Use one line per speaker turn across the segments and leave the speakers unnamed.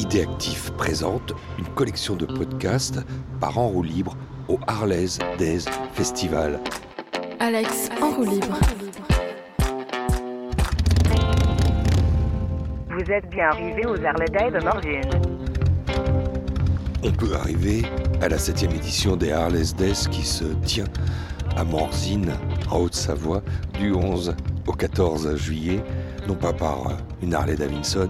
Idéactif présente une collection de podcasts par en roue libre au Harley's Days Festival.
Alex en roue libre.
Vous êtes bien arrivé aux Harley Days de Morzine.
On peut arriver à la 7 édition des Harley's Days qui se tient à Morzine, en Haute-Savoie, du 11 au 14 juillet, non pas par une Harley Davidson,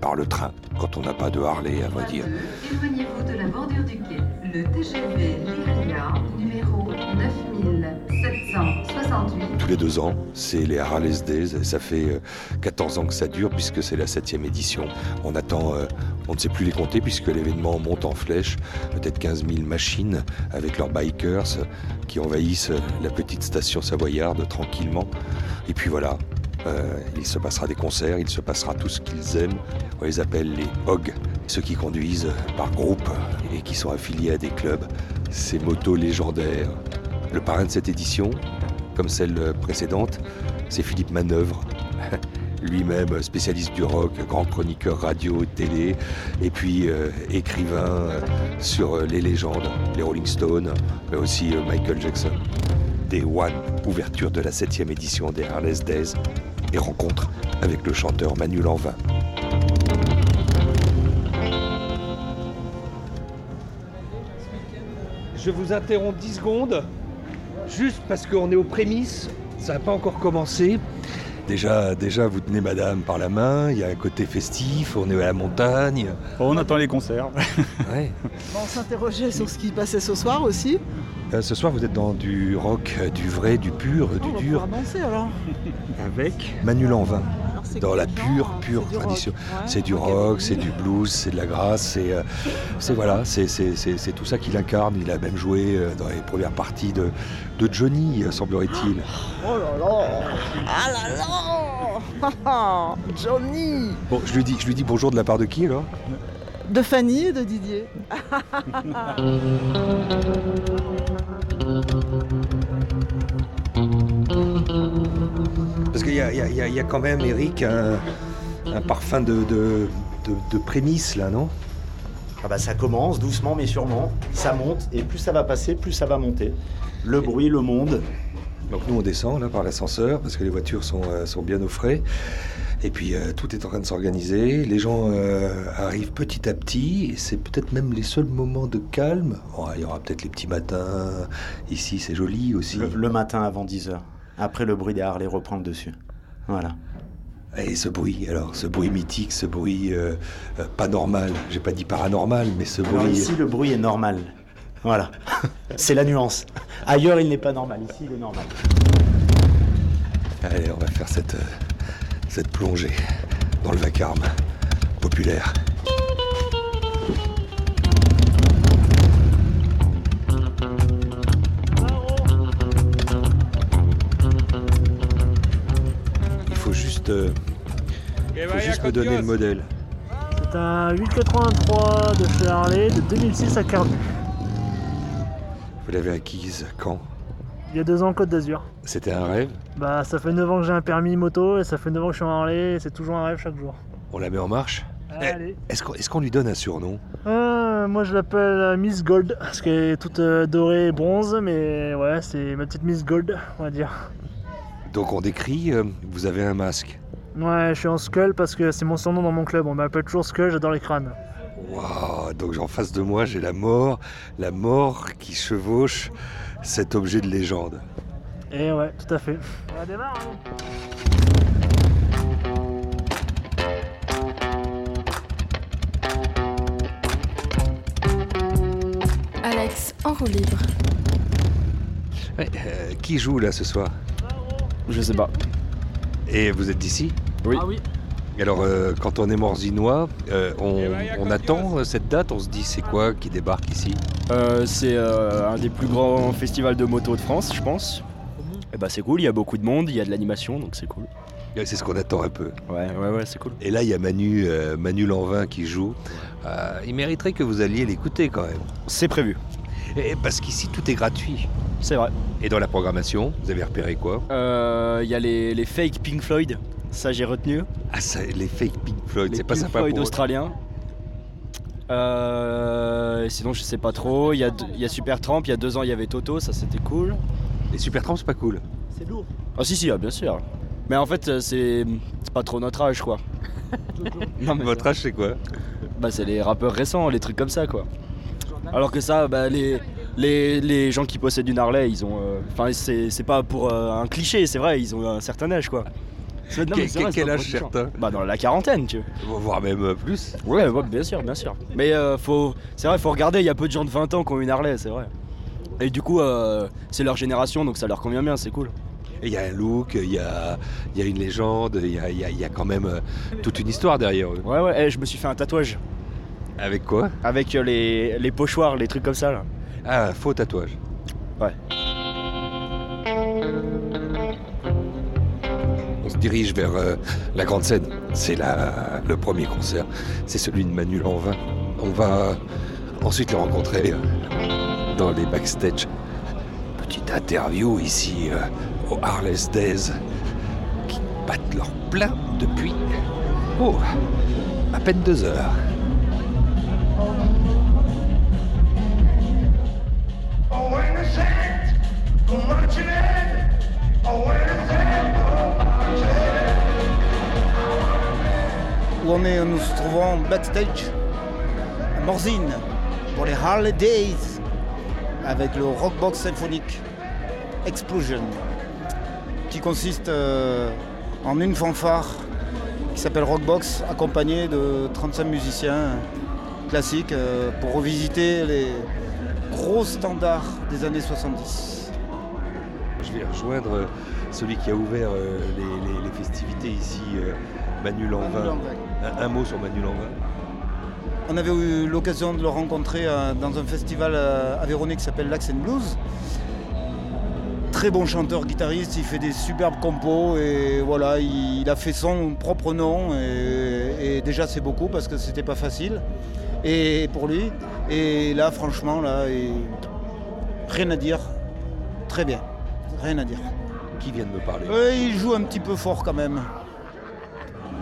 par le train, quand on n'a pas de Harley, à vrai dire.
Éloignez-vous de la bordure du quai. Le TGV Lyria, numéro 9768.
Tous les deux ans, c'est les Harley's Days, ça fait euh, 14 ans que ça dure, puisque c'est la 7 édition. On attend, euh, on ne sait plus les compter, puisque l'événement monte en flèche, peut-être 15 000 machines avec leurs bikers euh, qui envahissent euh, la petite station savoyarde tranquillement. Et puis voilà, euh, il se passera des concerts, il se passera tout ce qu'ils aiment. On les appelle les HOG, ceux qui conduisent par groupe et qui sont affiliés à des clubs. Ces motos légendaires. Le parrain de cette édition, comme celle précédente, c'est Philippe Manœuvre. Lui-même spécialiste du rock, grand chroniqueur radio et télé, et puis euh, écrivain euh, sur les légendes, les Rolling Stones, mais aussi Michael Jackson. Day One, ouverture de la 7 édition des Harley's Days, et rencontre avec le chanteur Manu Lanvin.
Je vous interromps 10 secondes, juste parce qu'on est aux prémices, ça n'a pas encore commencé.
Déjà, déjà, vous tenez madame par la main, il y a un côté festif, on est à la montagne.
On attend les concerts.
Ouais.
On s'interrogeait sur ce qui passait ce soir aussi.
Euh, ce soir, vous êtes dans du rock, euh, du vrai, du pur,
Oh,
du
on va
dur,
pouvoir danser alors.
avec Manu Lanvin. Dans la pure,
genre
pure tradition. C'est du rock, c'est du blues, c'est de la grâce, c'est euh, voilà, c'est tout ça qu'il incarne. Il a même joué euh, dans les premières parties de, de Johnny, euh, semblerait-il.
Oh là là Ah là là Johnny
Bon, je lui dis, je lui dis bonjour de la part de qui alors?
De Fanny et de Didier.
Parce qu'il y a, y y quand même, Eric, un, un parfum de, de, de, de prémisse là, non?
Ah bah ça commence doucement mais sûrement, ça monte et plus ça va passer, plus ça va monter. Le bruit, le monde.
Donc nous on descend là par l'ascenseur parce que les voitures sont, euh, sont bien au frais. Et puis euh, tout est en train de s'organiser. Les gens euh, arrivent petit à petit. et C'est peut-être même les seuls moments de calme. Bon, il y aura peut-être les petits matins. Ici c'est joli aussi.
Le, le matin avant 10h. Après le bruit des Harley reprend le dessus. Voilà.
Et ce bruit, alors ce bruit mythique, ce bruit euh, euh, pas normal. J'ai pas dit paranormal, mais ce
Alors
bruit.
ici le bruit est normal. Voilà. C'est la nuance. Ailleurs il n'est pas normal, ici il est normal.
Allez, on va faire cette, euh, cette plongée dans le vacarme populaire. Euh, faut juste me donner le modèle.
C'est un 883 de chez Harley de 2006 à Carbu.
Vous l'avez acquise quand?
Il y a deux ans Côte d'Azur.
C'était un rêve?
Bah ça fait 9 ans que j'ai un permis moto et ça fait 9 ans que je suis en Harley et c'est toujours un rêve chaque jour.
On la met en marche?
Allez.
Est-ce qu'on est-ce qu'on lui donne un surnom?
Ah, moi je l'appelle euh, Miss Gold parce qu'elle est toute euh, dorée et bronze mais ouais c'est ma petite Miss Gold on va dire.
Donc on décrit, euh, vous avez un masque.
Ouais je suis en Skull parce que c'est mon surnom dans mon club, on m'appelle toujours Skull, j'adore les crânes.
Waouh Donc en face de moi, j'ai la mort, la mort qui chevauche cet objet de légende.
Et ouais tout à fait. On démarre hein.
Alex en roue libre.
Euh, qui joue là ce soir?
Je sais pas.
Et vous êtes d'ici
Oui.
Ah oui.
Et Alors euh, quand on est morzinois, euh, on, on attend euh, cette date, on se dit c'est quoi qui débarque ici?
Euh, c'est euh, un des plus grands festivals de moto de France, je pense. Et bah c'est cool, il y a beaucoup de monde, il y a de l'animation, donc c'est cool.
C'est ce qu'on attend un peu.
Ouais, ouais, ouais, c'est cool.
Et là, il y a Manu, euh, Manu Lanvin qui joue. Euh, il mériterait que vous alliez l'écouter quand même.
C'est prévu,
Et parce qu'ici, tout est gratuit.
c'est vrai.
Et dans la programmation, vous avez repéré quoi?
Euh, Il y a les, les fake Pink Floyd, ça j'ai retenu.
Ah, ça, les fake Pink Floyd, c'est pas
Pink
sympa
Floyd
pour eux.
australiens. Euh, sinon, je sais pas trop. Il y a, deux- il y a Super Tramp, il y a deux ans, il y avait Toto, ça c'était cool.
Les Supertramp, c'est pas cool.
C'est lourd.
Ah, si, si, ah, bien sûr. Mais en fait, euh, c'est c'est pas trop notre âge, quoi. non, mais
Votre âge, c'est quoi?
bah, c'est les rappeurs récents, les trucs comme ça, quoi. Alors que ça, bah, les, les, les gens qui possèdent une Harley, ils ont. euh, Enfin, c'est c'est pas pour euh, un cliché, c'est vrai, ils ont un certain âge, quoi. C'est- non, mais
Quel-
vrai,
âge certain
Bah, dans la quarantaine, tu vois.
Voire même euh, plus.
Ouais, ouais, bien sûr, bien sûr. Mais euh, faut, c'est vrai, faut regarder. Il y a peu de gens de 20 ans qui ont une Harley, c'est vrai. Et du coup, c'est leur génération, donc ça leur convient bien, c'est cool.
Et Il y a un look, il y a, il y a une légende, il y a, il y a- il y a quand même toute une histoire derrière eux.
Ouais, ouais. eh, je me suis fait un tatouage
Avec quoi
avec euh, les, les pochoirs, les trucs comme ça là.
Ah, faux tatouage.
Ouais.
On se dirige vers euh, la grande scène. C'est la- le premier concert. C'est celui de Manu Lanvin. On va ensuite le rencontrer euh, dans les backstage. Petite interview ici euh, au Harless Days qui battent leur plein depuis oh, à peine deux heures.
On est, nous nous trouvons backstage à Morzine pour les Harley Days avec le Rockbox symphonique Explosion qui consiste euh, en une fanfare qui s'appelle Rockbox accompagnée de 35 musiciens classiques euh, pour revisiter les gros standards des années 70.
Je vais rejoindre euh, celui qui a ouvert euh, les, les- les festivités ici, euh, Manu Lanvin. Un, un mot sur Manu Lanvin.
On avait eu l'occasion de le rencontrer euh, dans un festival à Véronique qui s'appelle Lax and Blues. Très bon chanteur, guitariste, il fait des superbes compos et voilà, il, il a fait son propre nom et, et déjà c'est beaucoup parce que c'était pas facile et pour lui. Et là, franchement, là, et- rien à dire, très bien, rien à dire.
Qui vient de me parler
Ouais, il joue un petit peu fort quand même.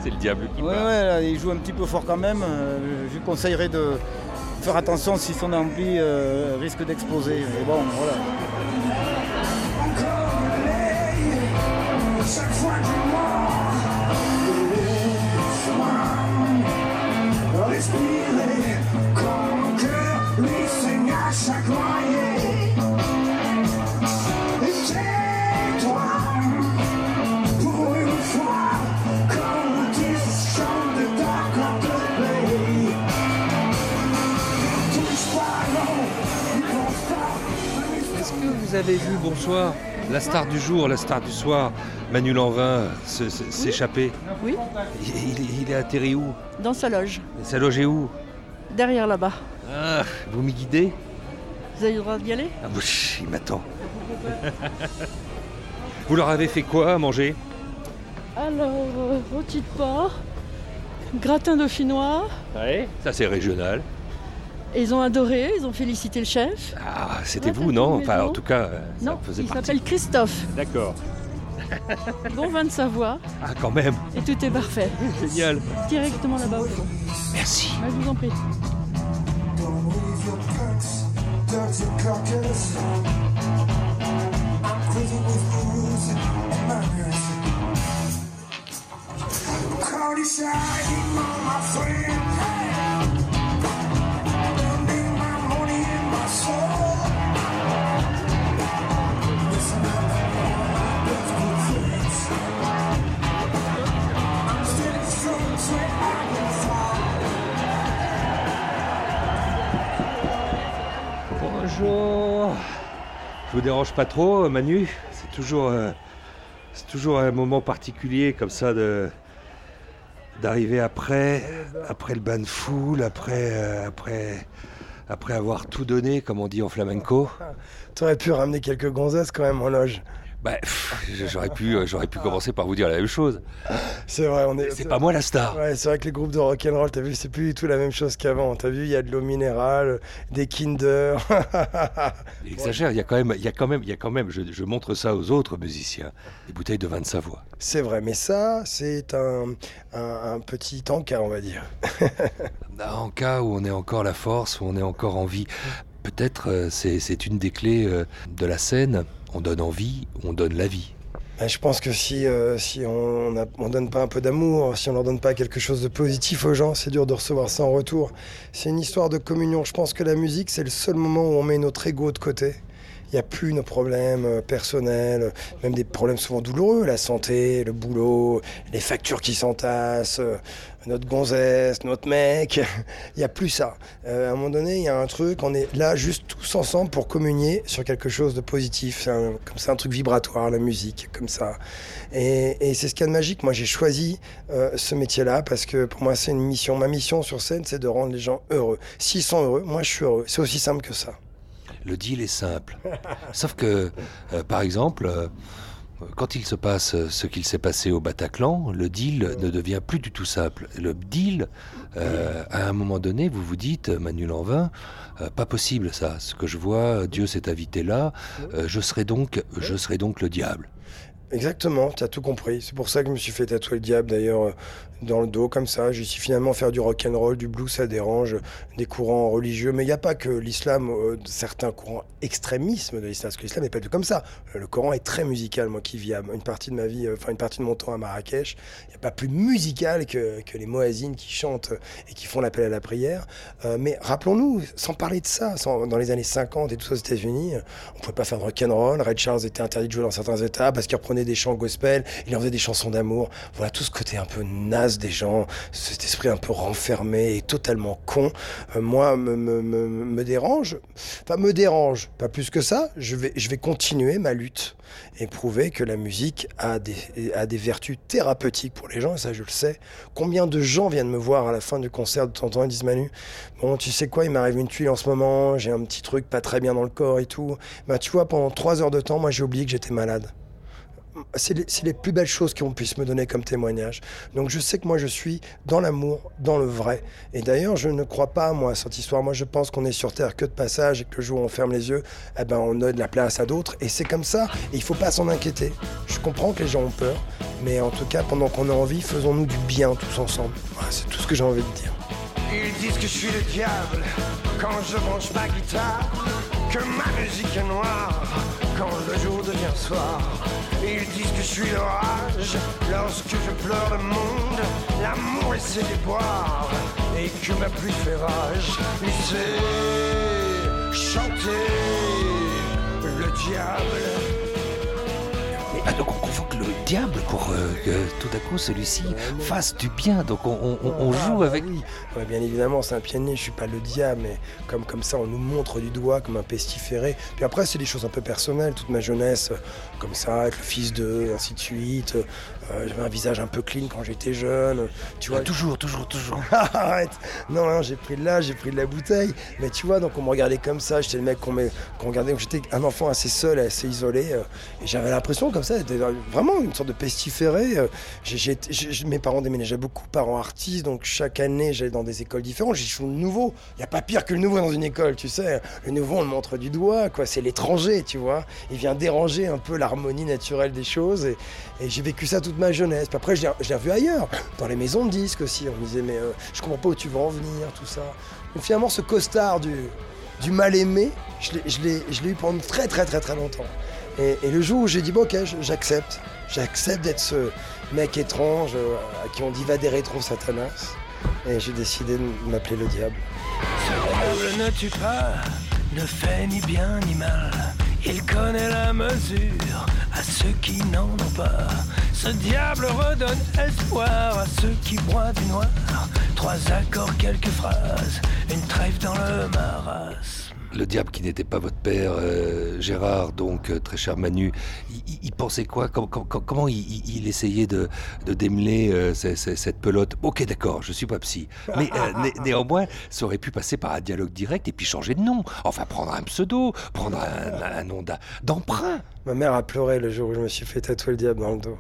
C'est le diable qui
Ouais,
parle.
ouais, là, il joue un petit peu fort quand même. Euh, je lui conseillerais de faire attention si son ampli euh, risque d'exploser. Mais bon, voilà.
Bonsoir, la star du jour, la star du soir, Manu Lanvin, s'échapper.
Oui,
il, il- il est atterri où?
Dans sa loge,
Sa loge est où?
Derrière là-bas.
Ah, vous m'y guidez?
Vous avez le droit d'y aller?
Ah, bah, chut, Il m'attend. vous leur avez fait quoi à manger?
Alors, euh, rôti de porc, gratin dauphinois,
Ouais. Ça c'est régional.
Et ils ont adoré, ils ont félicité le chef.
Ah, c'était
Ouais,
vous, non Enfin, en tout cas, euh, ça
non,
faisait
il
partie.
s'appelle Christophe,
D'accord.
bon vin de Savoie,
Ah, quand même.
et tout est parfait.
Génial.
Directement là-bas au fond.
Merci.
Je vous en prie.
Vous dérange pas trop, Manu? C'est toujours, euh, c'est toujours un moment particulier comme ça d'arriver après, après le bain de foule, après, euh, après, après avoir tout donné, comme on dit en flamenco.
T'aurais pu ramener quelques gonzesses quand même en loge.
Bah, j'aurais pu, euh, j'aurais pu commencer par vous dire la même chose.
C'est vrai, on est.
C'est pas moi la star.
Ouais, c'est vrai que les groupes de rock and roll, t'as vu, c'est plus du tout la même chose qu'avant. T'as vu, il y a de l'eau minérale, des Kinder.
Il exagère, il y a quand même, il y a quand même, il y a quand même, je, je montre ça aux autres musiciens, des bouteilles de vin de Savoie.
C'est vrai, mais ça, c'est un, un, un petit encas, on va dire.
En cas où on est encore la force, où on est encore en vie, peut-être euh, c'est c'est une des clés euh, de la scène. On donne envie, on donne la vie.
Ben, Je pense que si, euh, on on donne pas un peu d'amour, si on leur donne pas quelque chose de positif aux gens, c'est dur de recevoir ça en retour. C'est une histoire de communion. Je pense que la musique, c'est le seul moment où on met notre ego de côté. Il n'y a plus nos problèmes euh, personnels, euh, même des problèmes souvent douloureux, la santé, le boulot, les factures qui s'entassent, euh, notre gonzesse, notre mec. Il n'y a plus ça. Euh, à un moment donné, il y a un truc, on est là juste tous ensemble pour communier sur quelque chose de positif. Un- comme ça un truc vibratoire, la musique, comme ça. Et, et c'est ce qu'il y a de magique. Moi, j'ai choisi euh, ce métier-là parce que pour moi, c'est une mission. Ma mission sur scène, c'est de rendre les gens heureux. S'ils sont heureux, moi, je suis heureux. C'est aussi simple que ça.
Le deal est simple. Sauf que, euh, par exemple, euh, quand il se passe euh, ce qu'il s'est passé au Bataclan, le deal ne devient plus du tout simple. Le deal, à un moment donné, vous vous dites, Manu Lanvin, pas possible ça. Ce que je vois, Dieu s'est invité là. je serai donc, je serai donc le diable.
Exactement, tu as tout compris. C'est pour ça que je me suis fait tatouer le diable d'ailleurs euh, dans le dos comme ça. J'ai su finalement faire du rock and roll, du blues, ça dérange, des courants religieux. Mais il n'y a pas que l'islam, euh, certains courants extrémismes de l'islam, parce que l'islam n'est pas tout comme ça. Euh, Le Coran est très musical, moi qui vis une partie de ma vie, enfin une partie de mon temps à Marrakech. Il n'y a pas plus musical que, les moazines qui chantent et qui font l'appel à la prière. Mais rappelons-nous, sans parler de ça, dans les années 50 et tout ça aux États-Unis, on ne pouvait pas faire de rock and roll. Red Charles était interdit de jouer dans certains États parce qu'il reprenait des chants gospel, il en faisait des chansons d'amour. Voilà tout ce côté un peu naze des gens, cet esprit un peu renfermé et totalement con. euh, moi, me, dérange. Enfin, me dérange, pas plus que ça. Je vais, je vais continuer ma lutte et prouver que la musique a des, a des vertus thérapeutiques pour les gens, et ça je le sais. Combien de gens viennent me voir à la fin du concert de Tonton et disent Manu, bon tu sais quoi, il m'arrive une tuile en ce moment, j'ai un petit truc pas très bien dans le corps et tout. Bah tu vois, pendant trois heures de temps, moi j'ai oublié que j'étais malade. C'est les, plus belles choses qu'on puisse me donner comme témoignage. Donc je sais que moi je suis dans l'amour, dans le vrai. Et d'ailleurs, je ne crois pas, moi, à cette histoire. Moi, je pense qu'on est sur Terre que de passage et que le jour où on ferme les yeux, eh ben, on donne la place à d'autres. Et c'est comme ça. Et il faut pas s'en inquiéter. Je comprends que les gens ont peur. Mais en tout cas, pendant qu'on a envie, faisons-nous du bien tous ensemble. C'est tout ce que j'ai envie de dire.
Ils disent que je suis le diable quand je branche ma guitare, que ma musique est noire quand le jour devient soir. Ils disent que je suis l'orage lorsque je pleure le monde, l'amour et ses déboires, et que ma pluie fait rage. Sait chanter le diable.
Diable pour euh, que tout à coup celui-ci fasse du bien. Donc on, on- on- on joue
Ah, bah
avec.
oui. Ouais, bien évidemment, c'est un pianier, je suis pas le diable, mais comme, comme ça, on nous montre du doigt comme un pestiféré. Puis après, c'est des choses un peu personnelles, toute ma jeunesse, euh, comme ça, avec le fils d'eux, et ainsi de suite. Euh, J'avais un visage un peu clean quand j'étais jeune. Tu vois,
toujours, toujours, toujours.
Arrête Non, non, j'ai pris de là, j'ai pris de la bouteille. Mais tu vois, donc on me regardait comme ça, j'étais le mec qu'on qu'on regardait. J'étais un enfant assez seul, assez isolé. euh, et j'avais l'impression comme ça, vraiment une sorte de pestiféré. euh, mes parents déménageaient beaucoup, parents artistes, donc chaque année j'allais dans des écoles différentes. J'ai toujours le nouveau. Il n'y a pas pire que le nouveau dans une école, tu sais. Le nouveau, on le montre du doigt, quoi. C'est l'étranger, tu vois. Il vient déranger un peu l'harmonie naturelle des choses. Et, et j'ai vécu ça toute ma jeunesse. Puis après, je l'ai revu ailleurs, dans les maisons de disques aussi. On me disait, mais euh, je comprends pas où tu veux en venir, tout ça. Donc finalement, ce costard du, mal-aimé, je l'ai- eu pendant très très très très longtemps. Et, le jour où j'ai dit, bon, ok, j'accepte. J'accepte d'être ce mec étrange euh, à qui on dit va des rétro satanas. Et j'ai décidé de m'appeler le diable.
Le diable ne tue pas, ne fait ni bien ni mal. Il connaît la mesure à ceux qui n'en ont pas. Ce diable redonne espoir à ceux qui broient du noir. Trois accords, quelques phrases, une trêve dans le marasme.
Le diable qui n'était pas votre père, euh, Gérard, donc euh, très cher Manu, il, pensait quoi? Com- com- com- Comment il, essayait de, de démêler euh, ce- ce- cette pelote? Ok, d'accord, je suis pas psy. Mais né- néanmoins, ça aurait pu passer par un dialogue direct et puis changer de nom. Enfin, prendre un pseudo, prendre un, un nom d'emprunt.
Ma mère a pleuré le jour où je me suis fait tatouer le diable dans le dos.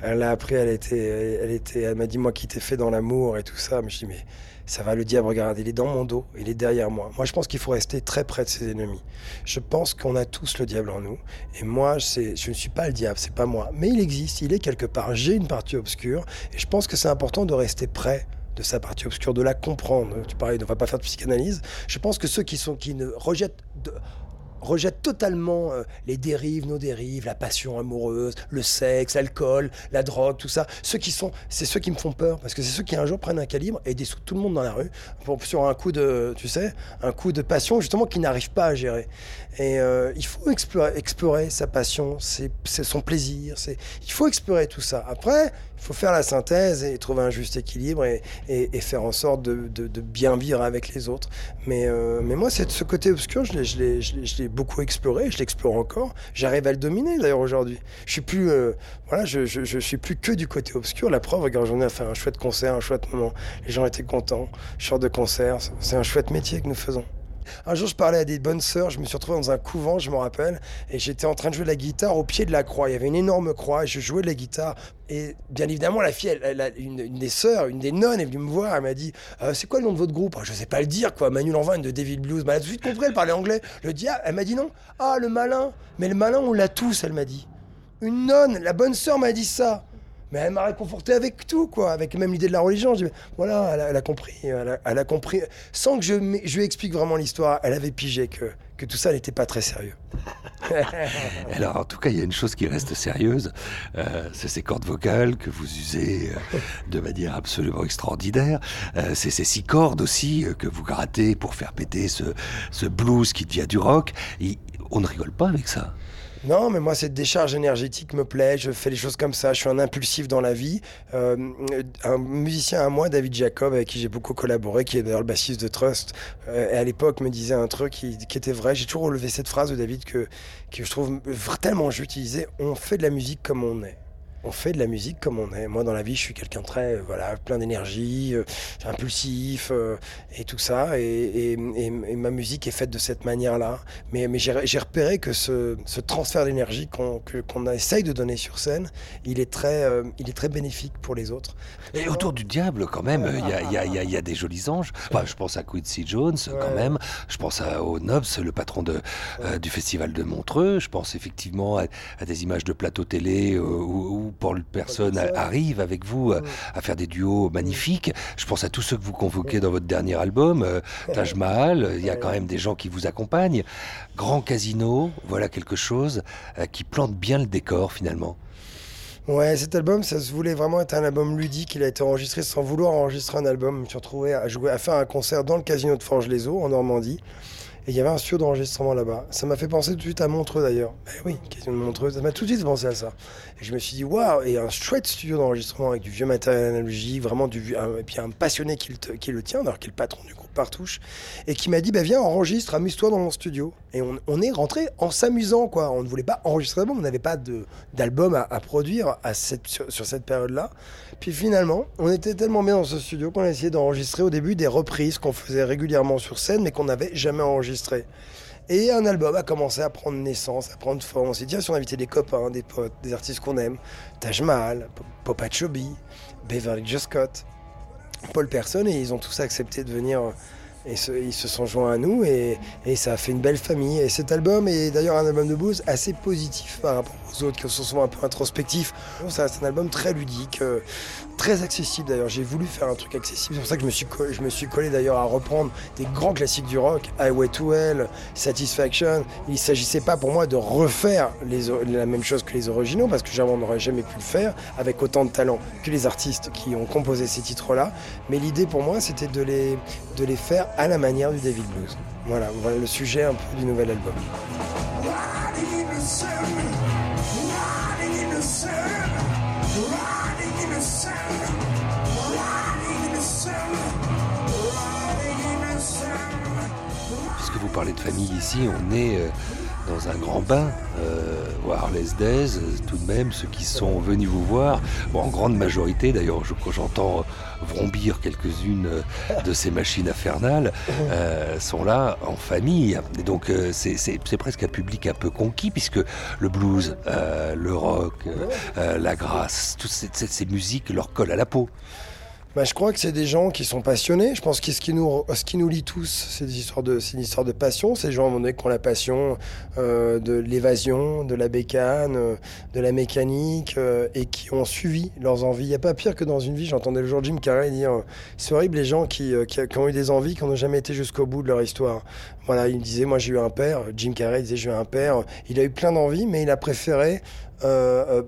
Elle l'a appris, elle était, elle était, elle m'a dit moi qui t'ai fait dans l'amour et tout ça. Mais je dis mais ça va le diable, regarde, il est dans mon dos, il est derrière moi. Moi je pense qu'il faut rester très près de ses ennemis. Je pense qu'on a tous le diable en nous. Et moi je ne suis pas le diable, c'est pas moi. Mais il existe, il est quelque part. J'ai une partie obscure et je pense que c'est important de rester près de sa partie obscure, de la comprendre. Tu parlais, on ne va pas faire de psychanalyse. Je pense que ceux qui sont qui ne rejettent de, rejette totalement euh, les dérives, nos dérives, la passion amoureuse, le sexe, l'alcool, la drogue, tout ça. Ceux qui sont, c'est ceux qui me font peur parce que c'est ceux qui un jour prennent un calibre et dessoutent tout le monde dans la rue pour, sur un coup de, tu sais, un coup de passion justement qu'ils n'arrivent pas à gérer. Et euh, il faut explorer, sa passion, c'est son plaisir. C'est, il faut explorer tout ça. Après, il faut faire la synthèse et trouver un juste équilibre et, et, faire en sorte de, de, de, bien vivre avec les autres. Mais, euh, mais moi, c'est ce côté obscur, je l'ai beaucoup exploré, je l'explore encore. J'arrive à le dominer d'ailleurs aujourd'hui. Je suis plus, euh, voilà, je, suis plus que du côté obscur. La preuve, regarde, j'en ai fait un chouette concert, un chouette moment. Les gens étaient contents. Je de concert, c'est un chouette métier que nous faisons. Un jour, je parlais à des bonnes sœurs, je me suis retrouvé dans un couvent, je me rappelle, et j'étais en train de jouer de la guitare au pied de la croix. Il y avait une énorme croix, et je jouais de la guitare. Et bien évidemment, la fille, une, des sœurs, une des nonnes, est venue me voir, elle m'a dit euh, C'est quoi le nom de votre groupe? Je sais pas le dire, quoi. Manu Lanvin de David Blues. Bah, elle a tout de suite compris, elle parlait anglais. Le diable, elle m'a dit non. Ah, le malin. Mais le malin, on l'a tous, elle m'a dit. Une nonne, la bonne sœur m'a dit ça mais elle m'a réconforté avec tout, quoi, avec même l'idée de la religion. Je voilà, elle a, elle a compris, elle a, compris. Sans que je, je lui explique vraiment l'histoire, elle avait pigé que, que tout ça n'était pas très sérieux.
Alors, en tout cas, il y a une chose qui reste sérieuse, euh, c'est ces cordes vocales que vous usez euh, de manière absolument extraordinaire. Euh, c'est ces six cordes aussi que vous grattez pour faire péter ce, ce blues qui devient du rock. Et on ne rigole pas avec ça.
Non, mais moi, cette décharge énergétique me plaît. Je fais les choses comme ça. Je suis un impulsif dans la vie. Euh, un musicien à moi, David Jacob, avec qui j'ai beaucoup collaboré, qui est d'ailleurs le bassiste de Trust, euh, et à l'époque me disait un truc qui, était vrai. J'ai toujours relevé cette phrase de David que je trouve tellement j'utilisais. On fait de la musique comme on est on fait de la musique comme on est. Moi, dans la vie, je suis quelqu'un très, euh, voilà, plein d'énergie, euh, impulsif euh, et tout ça. Et, et, et, et, ma musique est faite de cette manière-là. Mais, mais j'ai repéré que ce, ce transfert d'énergie qu'on qu'on essaye de donner sur scène, il est très, il est très bénéfique pour les autres.
Et autour du diable, quand même, il y, y, y, y, a des jolis anges. Enfin, je pense à Quincy Jones, ouais. quand même. Je pense à, au Nobs, le patron de, ouais. du festival de Montreux. Je pense effectivement à, à des images de plateau télé où, où Paul Personne arrive avec vous à, à, faire des duos magnifiques. Je pense à tous ceux que vous convoquez dans votre dernier album, euh, Taj Mahal. Il y a quand même des gens qui vous accompagnent. Grand Casino, voilà quelque chose euh, qui plante bien le décor finalement.
Ouais, cet album, ça se voulait vraiment être un album ludique. Il a été enregistré sans vouloir enregistrer un album. Je me suis retrouvé à jouer, à faire un concert dans le casino de Forges-les-Eaux en Normandie. Et il y avait un studio d'enregistrement là-bas. Ça m'a fait penser tout de suite à Montreux d'ailleurs. Eh oui, question de Montreux, ça m'a tout de suite pensé à ça. Et je me suis dit, waouh, et un chouette studio d'enregistrement avec du vieux matériel analogique, vraiment du un, et puis un passionné qui le, tient, alors qui est le patron du groupe Partouche, et qui m'a dit, bah viens, enregistre, amuse-toi dans mon studio. Et on, est rentré en s'amusant, quoi. On ne voulait pas enregistrer d'album, on n'avait pas d'album à, produire à cette, sur, cette période-là. Puis finalement, on était tellement bien dans ce studio qu'on a essayé d'enregistrer au début des reprises qu'on faisait régulièrement sur scène, mais qu'on n'avait jamais enregistrées. Et un album a commencé à prendre naissance, à prendre forme. On s'est dit, si on invitait des copains, des potes, des artistes qu'on aime, Taj Mahal, Popa Chobi, Beverly Scott, Paul Person, et ils ont tous accepté de venir et se, ils se sont joints à nous et, et, ça a fait une belle famille. Et cet album est d'ailleurs un album de blues assez positif par rapport aux autres qui sont souvent un peu introspectifs. C'est un album très ludique, euh, très accessible d'ailleurs. J'ai voulu faire un truc accessible. C'est pour ça que je me suis collé, je me suis collé d'ailleurs à reprendre des grands classiques du rock, Highway to Hell, Satisfaction. Il ne s'agissait pas pour moi de refaire la même chose que les originaux parce que j'en n'aurais jamais pu le faire avec autant de talent que les artistes qui ont composé ces titres-là. Mais l'idée pour moi c'était de les, de les faire à la manière du David Blues. Voilà, voilà le sujet un peu du nouvel album.
Parlez de famille ici, on est euh, dans un grand bain euh, au Harley's Days, tout de même, ceux qui sont venus vous voir, en grande majorité d'ailleurs, quand j'entends vrombir quelques-unes de ces machines infernales, euh, sont là en famille. Donc euh, c'est- presque un public un peu conquis, puisque le blues, euh, le rock, euh, euh, la grâce, toutes ces musiques leur collent à la peau.
Bah, je crois que c'est des gens qui sont passionnés. Je pense que ce qui nous, ce qui nous lie tous, c'est une histoire de passion. Ces gens, à un moment donné, qui ont la passion euh, de l'évasion, de la bécane, euh, de la mécanique, euh, et qui ont suivi leurs envies. Il n'y a pas pire que dans une vie. J'entendais le jour Jim Carrey dire euh, c'est horrible les gens qui, qui, qui ont eu des envies, qui n'ont jamais été jusqu'au bout de leur histoire. Voilà, il disait moi j'ai eu un père. Jim Carrey disait j'ai eu un père. Il a eu plein d'envies, mais il a préféré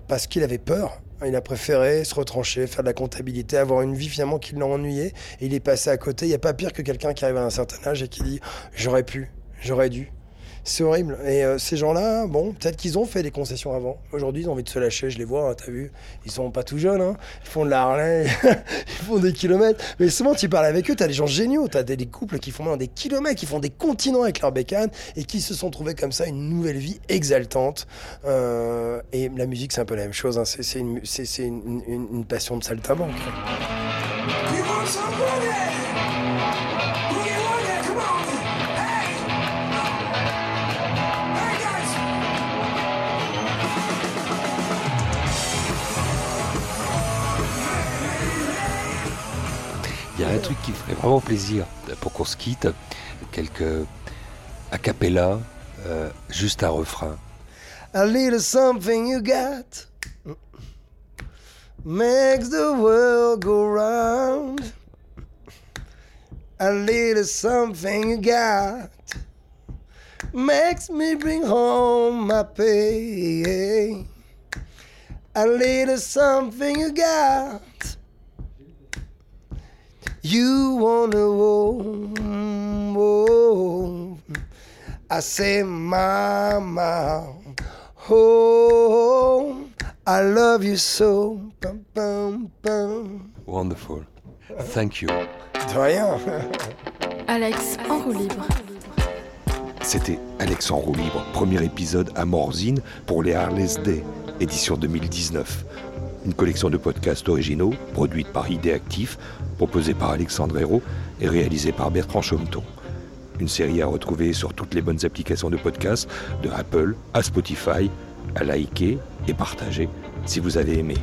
parce qu'il avait peur. Il a préféré se retrancher, faire de la comptabilité, avoir une vie finalement qui l'a ennuyé. Et il est passé à côté. Il n'y a pas pire que quelqu'un qui arrive à un certain âge et qui dit J'aurais pu, j'aurais dû. C'est horrible. Et euh, ces gens-là, bon, peut-être qu'ils ont fait des concessions avant. Aujourd'hui, ils ont envie de se lâcher, je les vois, hein, t'as vu. Ils sont pas tout jeunes, hein. ils font de la Harley, ils font des kilomètres. Mais souvent, tu parles avec eux, t'as des gens géniaux, t'as des, des couples qui font maintenant des kilomètres, qui font des continents avec leur bécane et qui se sont trouvés comme ça une nouvelle vie exaltante. Euh, et la musique, c'est un peu la même chose. hein. C'est une- une- une passion de saltimbanque.
Il y a un truc qui me ferait vraiment plaisir euh, pour qu'on se quitte, quelques a cappella, euh, juste un refrain.
A little something you got makes the world go round. A little something you got makes me bring home my pay. A little something you got. You wanna I say, Mama, oh, I love you so. Pum, pum, pum.
Wonderful. Thank you.
De rien.
Alex en roue libre.
C'était Alex en roue libre, premier épisode à Morzine pour les Harley's Day, édition 2019. Une collection de podcasts originaux, produite par Actif, proposée par Alexandre Hérault et réalisée par Bertrand Chaumeton. Une série à retrouver sur toutes les bonnes applications de podcasts, de Apple à Spotify, à liker et partager si vous avez aimé.